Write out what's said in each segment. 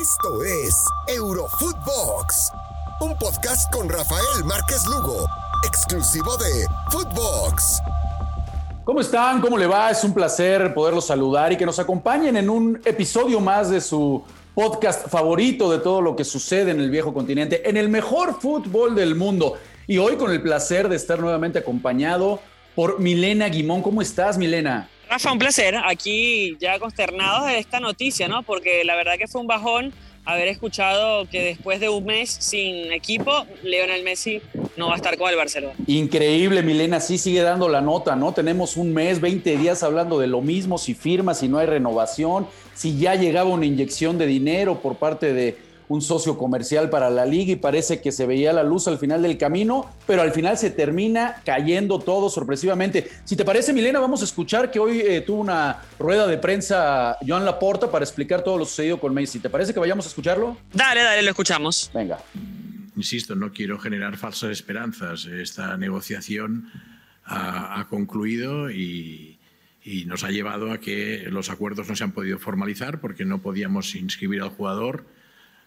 Esto es Eurofootbox, un podcast con Rafael Márquez Lugo, exclusivo de Footbox. ¿Cómo están? ¿Cómo le va? Es un placer poderlos saludar y que nos acompañen en un episodio más de su podcast favorito de todo lo que sucede en el viejo continente, en el mejor fútbol del mundo. Y hoy con el placer de estar nuevamente acompañado por Milena Guimón. ¿Cómo estás, Milena? Rafa, un placer. Aquí ya consternados de esta noticia, ¿no? Porque la verdad que fue un bajón haber escuchado que después de un mes sin equipo, Leonel Messi no va a estar con el Barcelona. Increíble, Milena, sí sigue dando la nota, ¿no? Tenemos un mes, 20 días hablando de lo mismo, si firma, si no hay renovación, si ya llegaba una inyección de dinero por parte de un socio comercial para la liga y parece que se veía la luz al final del camino, pero al final se termina cayendo todo sorpresivamente. Si te parece, Milena, vamos a escuchar que hoy eh, tuvo una rueda de prensa Joan Laporta para explicar todo lo sucedido con Messi. ¿Te parece que vayamos a escucharlo? Dale, dale, lo escuchamos. Venga. Insisto, no quiero generar falsas esperanzas. Esta negociación ha, ha concluido y, y nos ha llevado a que los acuerdos no se han podido formalizar porque no podíamos inscribir al jugador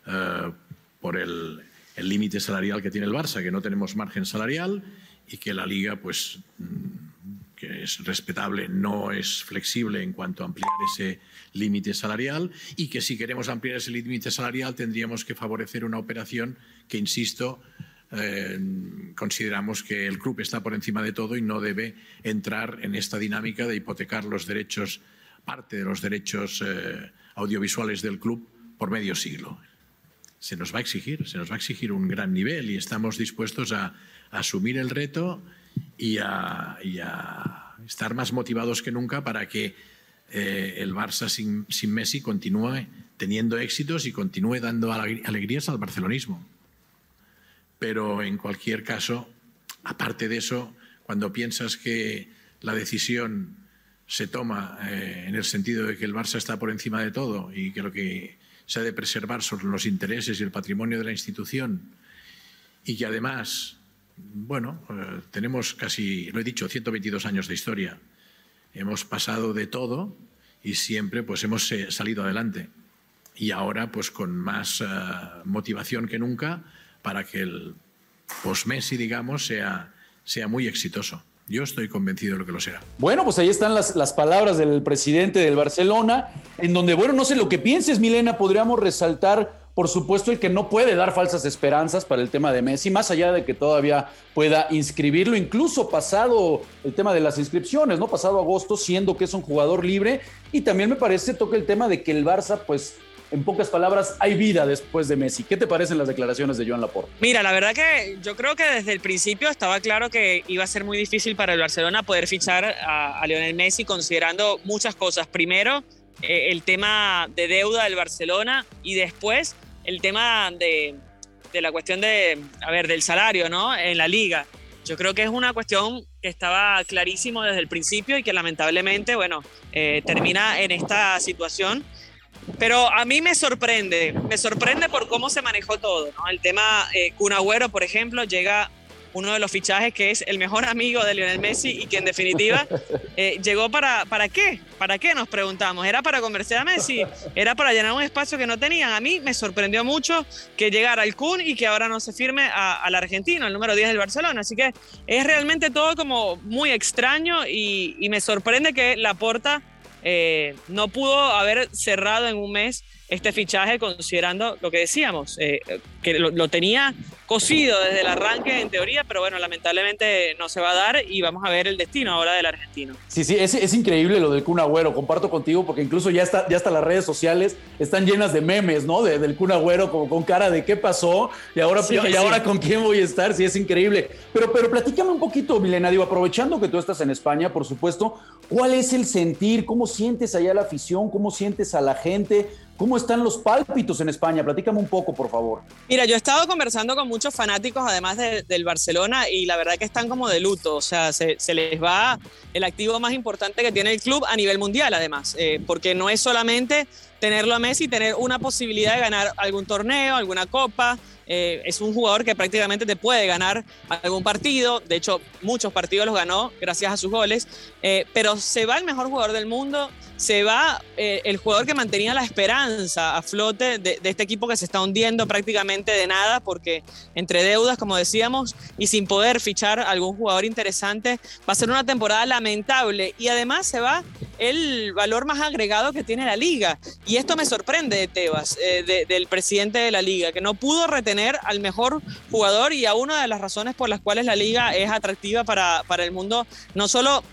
eh, por el límite salarial que tiene el Barça, que no tenemos margen salarial y que la liga, pues, mm, que es respetable, no es flexible en cuanto a ampliar ese límite salarial y que si queremos ampliar ese límite salarial tendríamos que favorecer una operación que, insisto, eh, consideramos que el club está por encima de todo y no debe entrar en esta dinámica de hipotecar los derechos, parte de los derechos eh, audiovisuales del club por medio siglo se nos va a exigir, se nos va a exigir un gran nivel y estamos dispuestos a, asumir el reto y a, estar más motivados que nunca para que eh, el Barça sin, Messi continúe teniendo éxitos y continúe dando alegrías al barcelonismo. Pero en cualquier caso, aparte de eso, cuando piensas que la decisión se toma eh, en el sentido de que el Barça está por encima de todo y que lo que se ha de preservar sobre los intereses y el patrimonio de la institución y que además, bueno, eh, tenemos casi, lo he dicho, 122 años de historia. Hemos pasado de todo y siempre pues hemos eh, salido adelante. Y ahora pues con más eh, motivación que nunca para que el post-Messi, digamos, sea, sea muy exitoso. Yo estoy convencido de lo que lo será. Bueno, pues ahí están las, las, palabras del presidente del Barcelona, en donde, bueno, no sé lo que pienses, Milena, podríamos resaltar, por supuesto, el que no puede dar falsas esperanzas para el tema de Messi, más allá de que todavía pueda inscribirlo, incluso pasado el tema de las inscripciones, ¿no? Pasado agosto, siendo que es un jugador libre. Y también me parece toca el tema de que el Barça, pues, en pocas palabras, hay vida después de Messi. ¿Qué te parecen las declaraciones de Joan Laporte? Mira, la verdad que yo creo que desde el principio estaba claro que iba a ser muy difícil para el Barcelona poder fichar a, Lionel Messi considerando muchas cosas. Primero, eh, el tema de deuda del Barcelona y después el tema de, de, la cuestión de, a ver, del salario, ¿no? En la liga. Yo creo que es una cuestión que estaba clarísimo desde el principio y que lamentablemente, bueno, eh, termina en esta situación pero a mí me sorprende, me sorprende por cómo se manejó todo. El tema eh, Cunagüero, por ejemplo, llega uno de los fichajes que es el mejor amigo de Lionel Messi y que en definitiva eh, llegó para, ¿para qué? ¿Para qué? Nos preguntamos. ¿Era para convencer a Messi? ¿Era para llenar un espacio que no tenían? A mí me sorprendió mucho que llegara el Kun y que ahora no se firme al argentino, el número 10 del Barcelona. Así que es realmente todo como muy extraño y, y me sorprende que la porta eh, no pudo haber cerrado en un mes este fichaje considerando lo que decíamos, eh, que lo, tenía cosido desde el arranque en teoría, pero bueno, lamentablemente no se va a dar y vamos a ver el destino ahora del argentino. Sí, sí, es, es increíble lo del Kun Agüero, comparto contigo porque incluso ya, está, ya hasta las redes sociales están llenas de memes, ¿no? De, del Kun Agüero con cara de qué pasó y ahora, y ahora con quién voy a estar, sí, es increíble. Pero, pero platícame un poquito, Milena, digo, aprovechando que tú estás en España, por supuesto, ¿cuál es el sentir? ¿Cómo sientes allá la afición? ¿Cómo sientes a la gente? ¿Cómo están los pálpitos en España? Platícame un poco, por favor. Mira, yo he estado conversando con muchos fanáticos, además del Barcelona, y la verdad que están como de luto. O sea, se, les va el activo más importante que tiene el club a nivel mundial, además, eh, porque no es solamente tenerlo a Messi, tener una posibilidad de ganar algún torneo, alguna copa. Eh, es un jugador que prácticamente te puede ganar algún partido. De hecho, muchos partidos los ganó gracias a sus goles. Eh, pero se va el mejor jugador del mundo se va eh, el jugador que mantenía la esperanza a flote de, este equipo que se está hundiendo prácticamente de nada, porque entre deudas, como decíamos, y sin poder fichar algún jugador interesante, va a ser una temporada lamentable. Y además se va el valor más agregado que tiene la liga. Y esto me sorprende de Tebas, eh, del presidente de la liga, que no pudo retener al mejor jugador y a una de las razones por las cuales la liga es atractiva para, para el mundo, no solo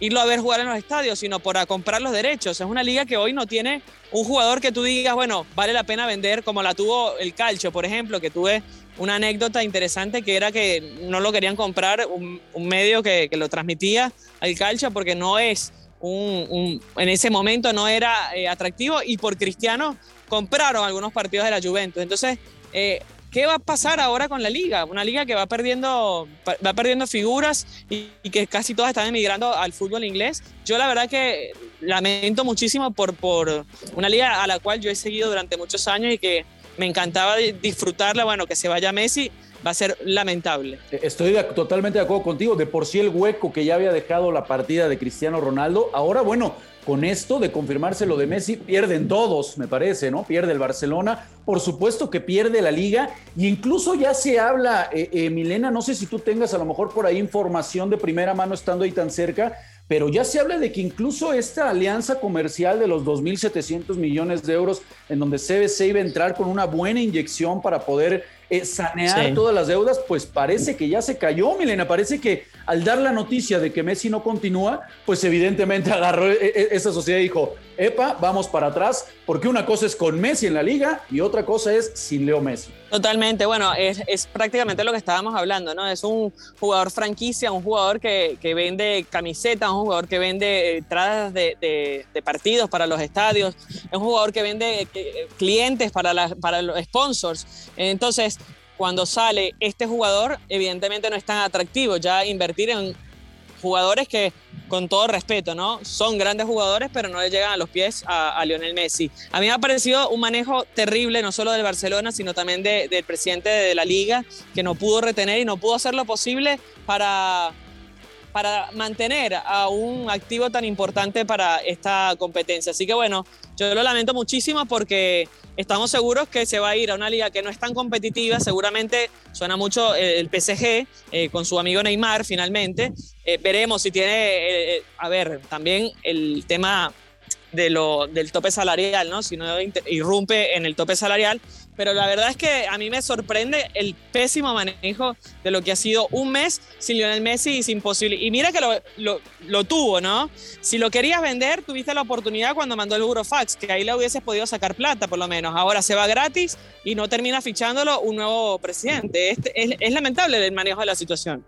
irlo a ver jugar en los estadios, sino para comprar los derechos. Es una liga que hoy no tiene un jugador que tú digas, bueno, vale la pena vender, como la tuvo el Calcio, por ejemplo, que tuve una anécdota interesante que era que no lo querían comprar un, medio que, lo transmitía al Calcio porque no es en ese momento no era eh, atractivo y por Cristiano compraron algunos partidos de la Juventus. Entonces, eh, ¿Qué va a pasar ahora con la liga? Una liga que va perdiendo, va perdiendo figuras y, que casi todas están emigrando al fútbol inglés. Yo la verdad que lamento muchísimo por, por una liga a la cual yo he seguido durante muchos años y que me encantaba disfrutarla. Bueno, que se vaya Messi va a ser lamentable. Estoy totalmente de acuerdo contigo. De por sí el hueco que ya había dejado la partida de Cristiano Ronaldo, ahora bueno, con esto de confirmarse lo de Messi, pierden todos, me parece, ¿no? Pierde el Barcelona, por supuesto que pierde la liga, y incluso ya se habla, eh, eh, Milena, no sé si tú tengas a lo mejor por ahí información de primera mano estando ahí tan cerca, pero ya se habla de que incluso esta alianza comercial de los 2.700 millones de euros, en donde CBC iba a entrar con una buena inyección para poder eh, sanear todas las deudas, pues parece que ya se cayó, Milena. Parece que al dar la noticia de que Messi no continúa, pues evidentemente agarró e, e, esa sociedad y dijo, epa, vamos para atrás, porque una cosa es con Messi en la liga y otra cosa es sin Leo Messi. Totalmente, bueno, es, prácticamente lo que estábamos hablando, ¿no? Es un jugador franquicia, un jugador que, vende camisetas, un jugador que vende entradas de, partidos para los estadios, es un jugador que vende eh, clientes para, para los sponsors. Entonces, cuando sale este jugador, evidentemente no es tan atractivo ya invertir en jugadores que, con todo respeto, ¿no? Son grandes jugadores, pero no le llegan a los pies a, Lionel Messi. A mí me ha parecido un manejo terrible, no solo del Barcelona, sino también del presidente de la liga, que no pudo retener y no pudo hacer lo posible para para mantener a un activo tan importante para esta competencia. Así que bueno, yo lo lamento muchísimo porque estamos seguros que se va a ir a una liga que no es tan competitiva. Seguramente suena mucho el PSG eh, con su amigo Neymar finalmente. Eh, veremos si tiene, eh, a ver, también el tema de lo, del tope salarial, ¿no? Si no irrumpe en el tope salarial. Pero la verdad es que a mí me sorprende el pésimo manejo de lo que ha sido un mes sin Lionel Messi y sin posible. Y mira que lo, lo, lo, tuvo, ¿no? Si lo querías vender, tuviste la oportunidad cuando mandó el Eurofax, que ahí le hubieses podido sacar plata, por lo menos. Ahora se va gratis y no termina fichándolo un nuevo presidente. Es, es, lamentable el manejo de la situación.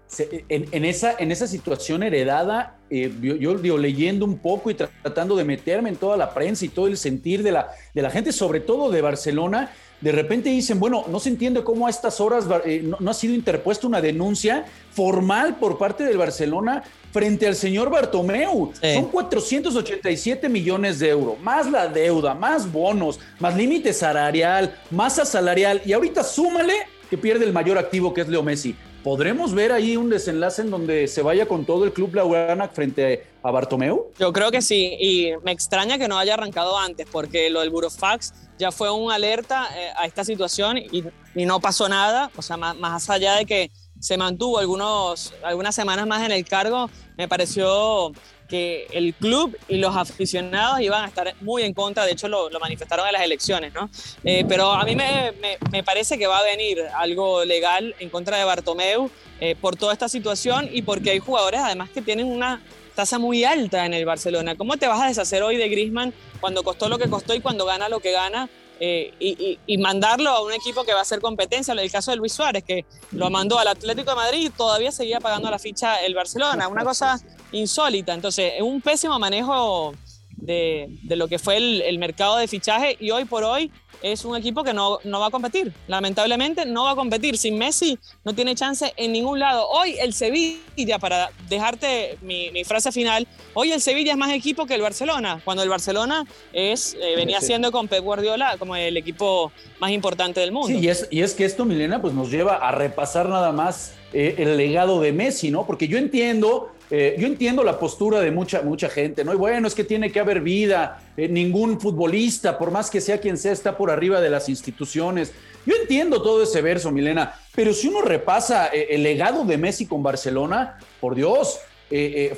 En, en, esa, en esa situación heredada, eh, yo, digo, leyendo un poco y tratando de meterme en toda la prensa y todo el sentir de la, de la gente, sobre todo de Barcelona, de repente dicen, bueno, no se entiende cómo a estas horas eh, no, ha sido interpuesta una denuncia formal por parte del Barcelona frente al señor Bartomeu. Son 487 millones de euros, más la deuda, más bonos, más límite salarial, masa salarial, y ahorita súmale que pierde el mayor activo que es Leo Messi. ¿Podremos ver ahí un desenlace en donde se vaya con todo el club Laurana frente a Bartomeu? Yo creo que sí, y me extraña que no haya arrancado antes, porque lo del Burofax ya fue un alerta eh, a esta situación y, no pasó nada, o sea, más, allá de que se mantuvo algunos, algunas semanas más en el cargo, me pareció que el club y los aficionados iban a estar muy en contra, de hecho lo, manifestaron en las elecciones, ¿no? Eh, pero a mí me, me, parece que va a venir algo legal en contra de Bartomeu eh, por toda esta situación y porque hay jugadores además que tienen una tasa muy alta en el Barcelona. ¿Cómo te vas a deshacer hoy de Griezmann cuando costó lo que costó y cuando gana lo que gana? Eh, y, mandarlo a un equipo que va a hacer competencia. El caso de Luis Suárez, que lo mandó al Atlético de Madrid y todavía seguía pagando la ficha el Barcelona. Una cosa insólita. Entonces, es un pésimo manejo de, lo que fue el, mercado de fichaje y hoy por hoy es un equipo que no, no, va a competir. Lamentablemente no va a competir. Sin Messi no tiene chance en ningún lado. Hoy el Sevilla, para dejarte mi, frase final, hoy el Sevilla es más equipo que el Barcelona, cuando el Barcelona es, eh, venía siendo con Pep Guardiola como el equipo más importante del mundo. Sí, y es, y es que esto, Milena, pues nos lleva a repasar nada más eh, el legado de Messi, ¿no? Porque yo entiendo eh, yo entiendo la postura de mucha, mucha gente, ¿no? Y bueno, es que tiene que haber vida, eh, ningún futbolista, por más que sea quien sea, está por arriba de las instituciones. Yo entiendo todo ese verso, Milena, pero si uno repasa eh, el legado de Messi con Barcelona, por Dios,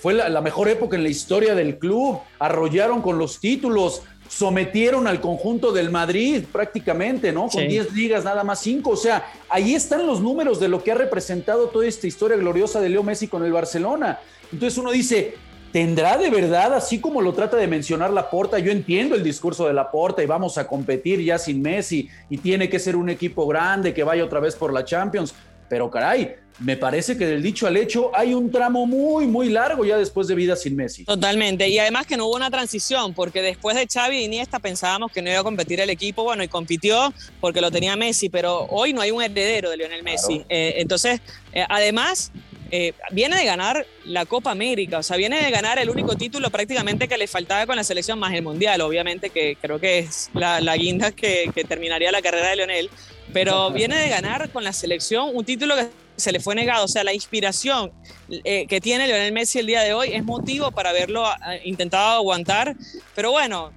fue la, mejor época en la historia del club, arrollaron con los títulos, sometieron al conjunto del Madrid prácticamente, ¿no? Con 10 ligas, nada más 5. O sea, ahí están los números de lo que ha representado toda esta historia gloriosa de Leo Messi con el Barcelona. Entonces uno dice, ¿tendrá de verdad, así como lo trata de mencionar la Porta? Yo entiendo el discurso de la Porta y vamos a competir ya sin Messi y tiene que ser un equipo grande que vaya otra vez por la Champions. Pero caray, me parece que del dicho al hecho hay un tramo muy, muy largo ya después de vida sin Messi. Totalmente. Y además que no hubo una transición, porque después de Xavi y Iniesta pensábamos que no iba a competir el equipo, bueno, y compitió porque lo tenía Messi, pero hoy no hay un heredero de Lionel Messi. Eh, entonces, eh, además, eh, viene de ganar la Copa América, o sea, viene de ganar el único título prácticamente que le faltaba con la selección más el Mundial, obviamente que creo que es la, guinda que, terminaría la carrera de Leonel, pero viene de ganar con la selección un título que se le fue negado, o sea, la inspiración eh, que tiene Leonel Messi el día de hoy es motivo para haberlo eh, intentado aguantar, pero bueno,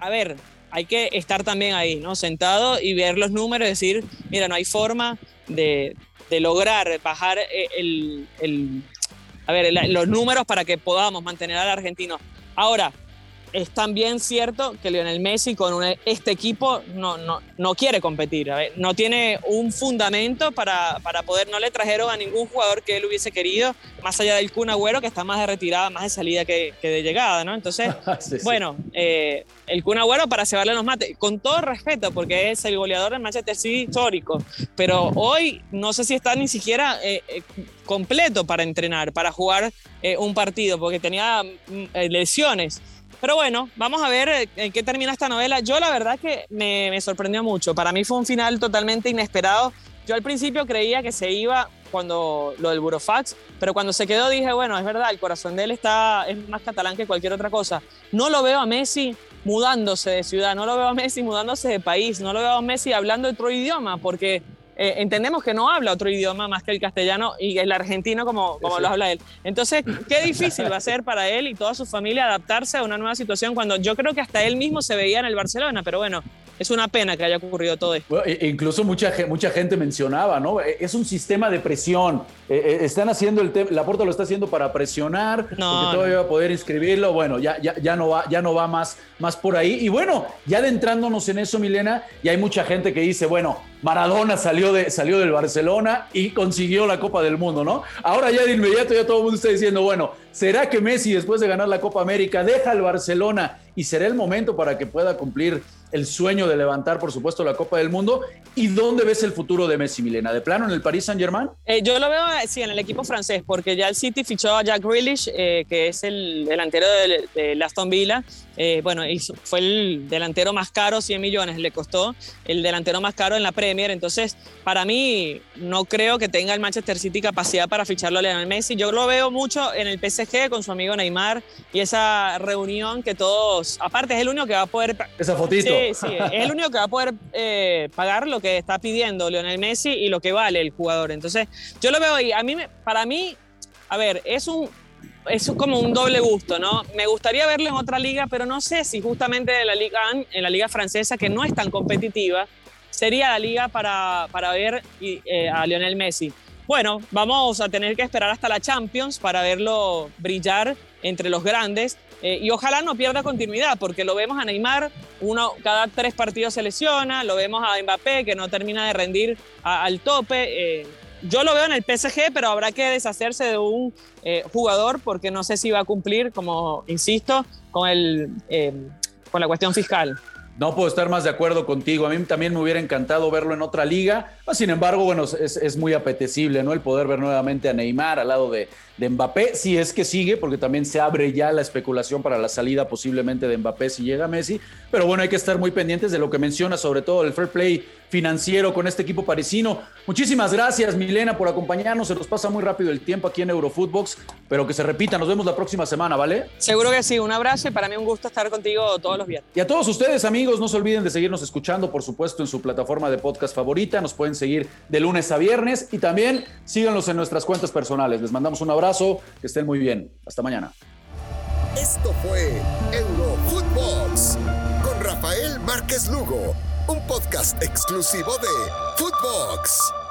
a ver, hay que estar también ahí, ¿no? Sentado y ver los números y decir, mira, no hay forma de, de lograr bajar eh, el, a ver, los números para que podamos mantener al argentino. Ahora, es también cierto que Lionel Messi con este equipo no, no, no quiere competir, no tiene un fundamento para, para, poder, no le trajeron a ningún jugador que él hubiese querido, más allá del Kun Agüero, que está más de retirada, más de salida que, que de llegada, ¿no? Entonces, bueno, eh, el Kun Agüero para cebarle los mates, con todo respeto, porque es el goleador del Manchester City histórico, pero hoy no sé si está ni siquiera eh, eh, completo para entrenar, para jugar un partido, porque tenía mm, lesiones. Pero bueno, vamos a ver eh, en qué termina esta novela. Yo la verdad que me, sorprendió mucho. Para mí fue un final totalmente inesperado. Yo al principio creía que se iba cuando lo del Burofax, pero cuando se quedó dije, bueno, es verdad, el corazón de él está, es más catalán que cualquier otra cosa. No lo veo a Messi mudándose de ciudad, no lo veo a Messi mudándose de país, no lo veo a Messi hablando otro idioma, porque eh, entendemos que no habla otro idioma más que el castellano y el argentino como, como lo habla él. Entonces, qué difícil va a ser para él y toda su familia adaptarse a una nueva situación cuando yo creo que hasta él mismo se veía en el Barcelona, pero bueno, es una pena que haya ocurrido todo esto. incluso mucha, mucha gente mencionaba, ¿no? E, es un sistema de presión. E, e, están haciendo el tema, la puerta lo está haciendo para presionar, no, porque todavía va a poder inscribirlo. Bueno, ya, ya, ya, no va, ya no va más, más por ahí. Y bueno, ya adentrándonos en eso, Milena, y hay mucha gente que dice, bueno, Maradona salió, de, salió del Barcelona y consiguió la Copa del Mundo, ¿no? Ahora ya de inmediato ya todo el mundo está diciendo, bueno, ¿será que Messi después de ganar la Copa América deja el Barcelona y será el momento para que pueda cumplir el sueño de levantar, por supuesto, la Copa del Mundo. ¿Y dónde ves el futuro de Messi, Milena? ¿De plano en el Paris Saint-Germain? Eh, yo lo veo, sí, en el equipo francés, porque ya el City fichó a Jack Grealish, eh, que es el delantero de, Aston Villa. Eh, bueno, fue el delantero más caro, 100 millones le costó, el delantero más caro en la Premier. Entonces, para mí, no creo que tenga el Manchester City capacidad para ficharlo a Lionel Messi. Yo lo veo mucho en el PSG con su amigo Neymar y esa reunión que todos, aparte es el único que va a poder... Esa fotito. Sí, sí, es el único que va a poder eh, pagar lo que está pidiendo Lionel Messi y lo que vale el jugador. Entonces, yo lo veo ahí. A mí, para mí, a ver, es un, es como un doble gusto, ¿no? Me gustaría verlo en otra liga, pero no sé si justamente en la liga, en la liga francesa, que no es tan competitiva, sería la liga para, para ver eh, a Lionel Messi. Bueno, vamos a tener que esperar hasta la Champions para verlo brillar entre los grandes eh, y ojalá no pierda continuidad, porque lo vemos a Neymar, uno cada tres partidos se lesiona, lo vemos a Mbappé que no termina de rendir al tope. Eh, yo lo veo en el PSG, pero habrá que deshacerse de un eh, jugador porque no sé si va a cumplir, como insisto, con, el, con la cuestión fiscal. No puedo estar más de acuerdo contigo. A mí también me hubiera encantado verlo en otra liga. Sin embargo, bueno, es, muy apetecible, ¿no? El poder ver nuevamente a Neymar al lado de, de, Mbappé, si es que sigue, porque también se abre ya la especulación para la salida posiblemente de Mbappé si llega Messi. Pero bueno, hay que estar muy pendientes de lo que menciona, sobre todo el fair play financiero con este equipo parisino. Muchísimas gracias, Milena, por acompañarnos. Se nos pasa muy rápido el tiempo aquí en Eurofootbox, pero que se repita. Nos vemos la próxima semana, ¿vale? Seguro que sí. Un abrazo y para mí un gusto estar contigo todos los días. Y a todos ustedes, amigos, no se olviden de seguirnos escuchando, por supuesto, en su plataforma de podcast favorita. Nos pueden seguir de lunes a viernes y también síganos en nuestras cuentas personales. Les mandamos un abrazo, que estén muy bien. Hasta mañana. Esto fue Eurofootbox con Rafael Márquez Lugo un podcast exclusivo de Footbox.